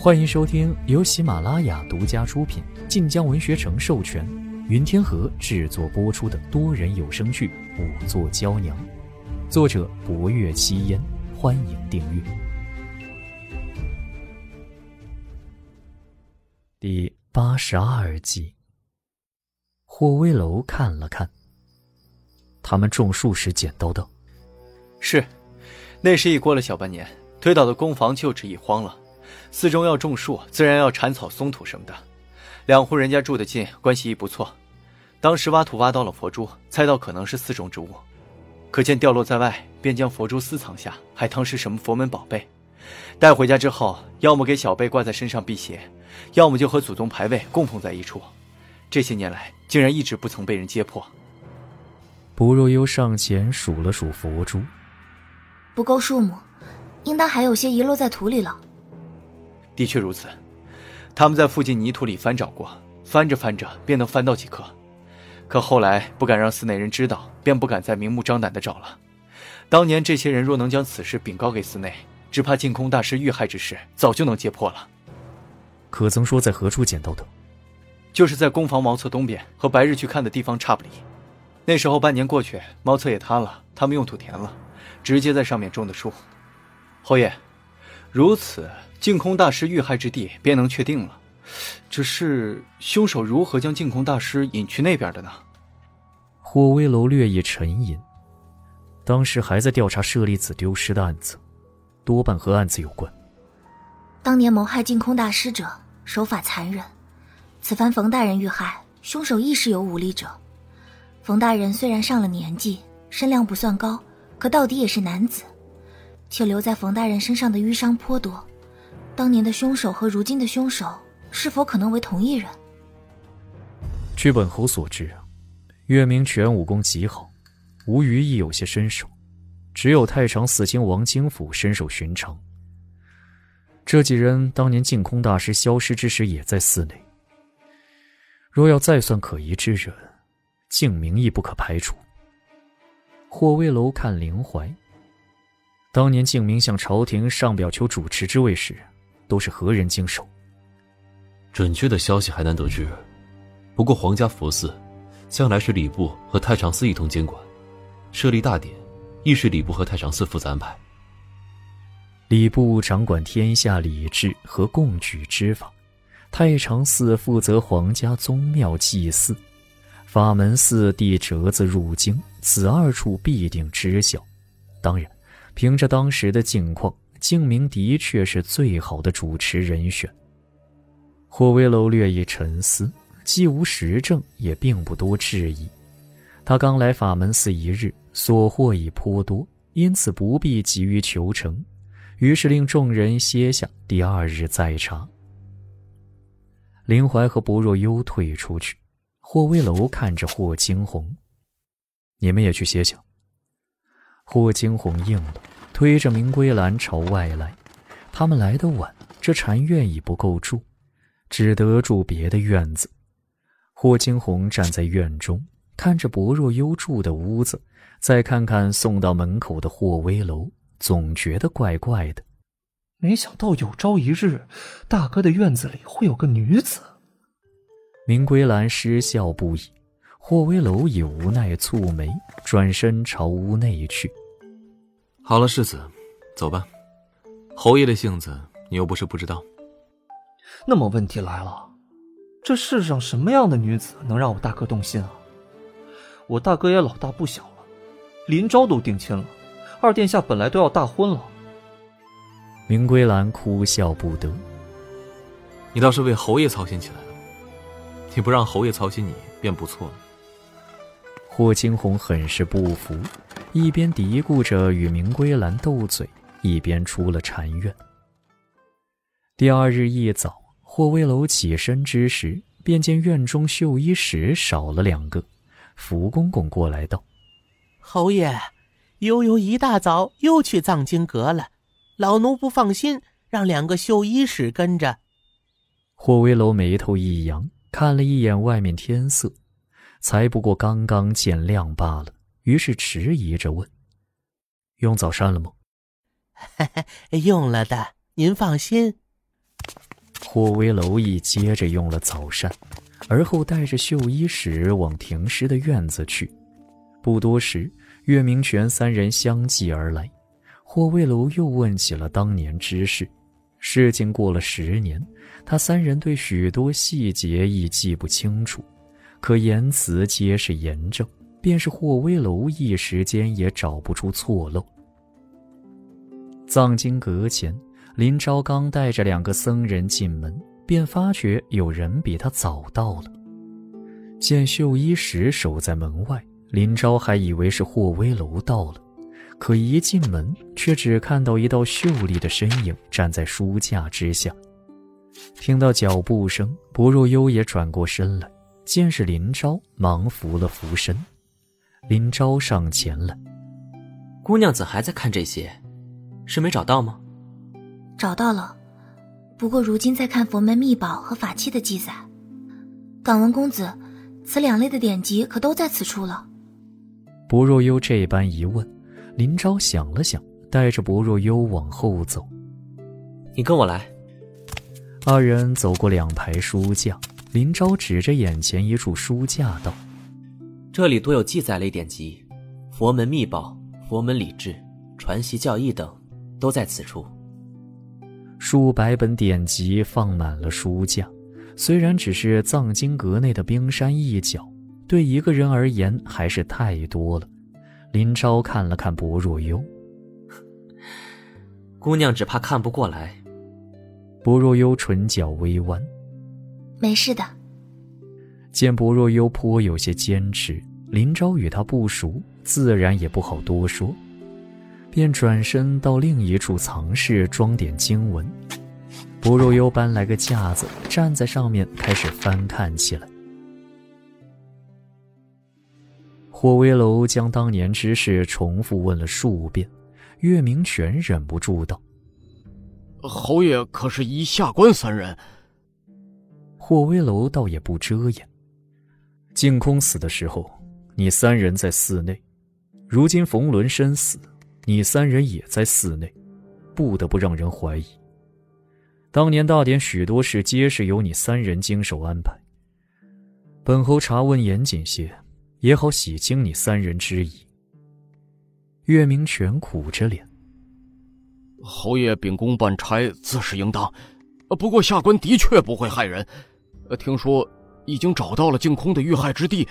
欢迎收听由喜马拉雅独家出品、晋江文学城授权、云天河制作播出的多人有声剧《五座娇娘》，作者：博月七烟。欢迎订阅。第八十二集，霍威楼看了看，他们种树时捡到的。是，那时已过了小半年，推倒的工房旧址已荒了。寺中要种树，自然要铲草、松土什么的。两户人家住得近，关系亦不错。当时挖土挖到了佛珠，猜到可能是寺中之物，可见掉落在外，便将佛珠私藏下，还当是什么佛门宝贝。带回家之后，要么给小辈挂在身上辟邪，要么就和祖宗牌位共同在一处。这些年来，竟然一直不曾被人揭破。不若幽上前数了数佛珠，不够数目，应当还有些遗落在土里了。的确如此，他们在附近泥土里翻找过，翻着翻着便能翻到几颗，可后来不敢让寺内人知道，便不敢再明目张胆的找了。当年这些人若能将此事禀告给寺内，只怕净空大师遇害之事早就能揭破了。可曾说在何处捡到的？就是在工房茅厕东边，和白日去看的地方差不离。那时候半年过去，茅厕也塌了，他们用土填了，直接在上面种的树。侯爷，如此。净空大师遇害之地便能确定了，只是凶手如何将净空大师引去那边的呢？霍威楼略一沉吟，当时还在调查舍利子丢失的案子，多半和案子有关。当年谋害净空大师者手法残忍，此番冯大人遇害，凶手亦是有武力者。冯大人虽然上了年纪，身量不算高，可到底也是男子，且留在冯大人身上的淤伤颇多。当年的凶手和如今的凶手是否可能为同一人？据本侯所知，月明泉武功极好，吴虞亦有些身手，只有太常寺卿王京甫身手寻常。这几人当年净空大师消失之时也在寺内。若要再算可疑之人，净明亦不可排除。霍威楼看林怀，当年敬明向朝廷上表求主持之位时。都是何人经手？准确的消息还难得知。不过皇家佛寺，向来是礼部和太常寺一同监管，设立大典，亦是礼部和太常寺负责安排。礼部掌管天下礼制和贡举之法，太常寺负责皇家宗庙祭祀，法门寺递折子入京，此二处必定知晓。当然，凭着当时的境况。静明的确是最好的主持人选。霍威楼略一沉思，既无实证，也并不多质疑。他刚来法门寺一日，所获已颇多，因此不必急于求成。于是令众人歇下，第二日再查。林怀和薄若幽退出去，霍威楼看着霍惊鸿：“你们也去歇歇。”霍惊鸿应了。推着明归兰朝外来，他们来得晚，这禅院已不够住，只得住别的院子。霍惊鸿站在院中，看着薄若幽住的屋子，再看看送到门口的霍威楼，总觉得怪怪的。没想到有朝一日，大哥的院子里会有个女子。明归兰失笑不已，霍威楼也无奈蹙眉，转身朝屋内去。好了，世子，走吧。侯爷的性子，你又不是不知道。那么问题来了，这世上什么样的女子能让我大哥动心啊？我大哥也老大不小了，林昭都定亲了，二殿下本来都要大婚了。明归兰哭笑不得。你倒是为侯爷操心起来了，你不让侯爷操心你便不错了。霍金红很是不服。一边嘀咕着与明归兰斗嘴，一边出了禅院。第二日一早，霍威楼起身之时，便见院中绣衣使少了两个。福公公过来道：“侯爷，悠悠一大早又去藏经阁了，老奴不放心，让两个绣衣使跟着。”霍威楼眉头一扬，看了一眼外面天色，才不过刚刚见亮罢了。于是迟疑着问：“用早膳了吗？”“用了的，您放心。”霍威楼一接着用了早膳，而后带着绣衣使往停尸的院子去。不多时，岳明权三人相继而来。霍威楼又问起了当年之事。事情过了十年，他三人对许多细节亦记不清楚，可言辞皆是严正，便是霍威楼一时间也找不出错漏。藏经阁前，林昭刚带着两个僧人进门，便发觉有人比他早到了。见秀衣石守在门外，林昭还以为是霍威楼到了，可一进门，却只看到一道秀丽的身影站在书架之下。听到脚步声，薄若幽也转过身来，见是林昭，忙扶了扶身。林昭上前了：“姑娘怎还在看这些？”是没找到吗？找到了，不过如今在看佛门秘宝和法器的记载。敢问公子，此两类的典籍可都在此处了？薄若幽这般一问，林昭想了想，带着薄若幽往后走。你跟我来。二人走过两排书架，林昭指着眼前一处书架道：“这里多有记载类典籍，佛门秘宝、佛门礼制、传习教义等。”都在此处。数百本典籍放满了书架，虽然只是藏经阁内的冰山一角，对一个人而言还是太多了。林昭看了看薄若幽，姑娘只怕看不过来。薄若幽唇角微弯，没事的。见薄若幽颇有些坚持，林昭与他不熟，自然也不好多说。便转身到另一处藏室装点经文。薄若幽搬来个架子，站在上面开始翻看起来。霍威楼将当年之事重复问了数遍，月明泉忍不住道：“侯爷可是一下官三人？”霍威楼倒也不遮掩：“净空死的时候，你三人在寺内；如今冯仑身死。”你三人也在寺内，不得不让人怀疑。当年大典许多事皆是由你三人经手安排。本侯查问严谨些，也好洗清你三人之疑。岳明泉苦着脸：“侯爷秉公办差，自是应当。不过下官的确不会害人。听说已经找到了净空的遇害之地，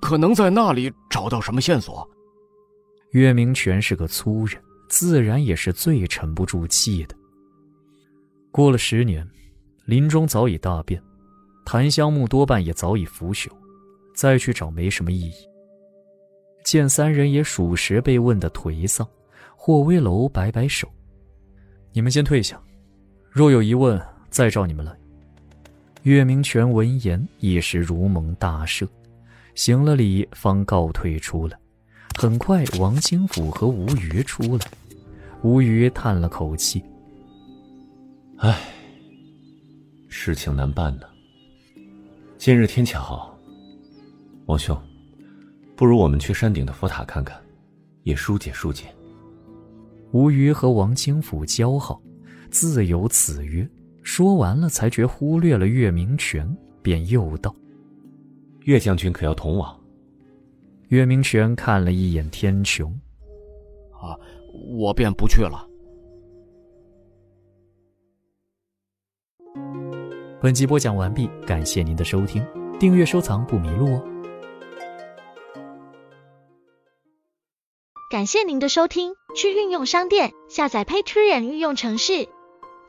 可能在那里找到什么线索？”岳明权是个粗人，自然也是最沉不住气的。过了十年，林中早已大变，檀香木多半也早已腐朽，再去找没什么意义。见三人也属实被问得颓丧，霍威楼摆摆手：“你们先退下，若有疑问，再召你们来。”岳明权闻言一时如蒙大赦，行了礼，方告退出来。很快，王清甫和吴瑜出来。吴瑜叹了口气：“唉，事情难办呢。今日天气好，王兄，不如我们去山顶的佛塔看看，也疏解疏解。”吴瑜和王清甫交好，自有此约。说完了，才觉忽略了岳明权，便又道：“岳将军可要同往？”岳明权看了一眼天穹，啊，我便不去了。本集播讲完毕，感谢您的收听，订阅收藏不迷路哦。感谢您的收听，去运用商店下载 Patreon 运用城市，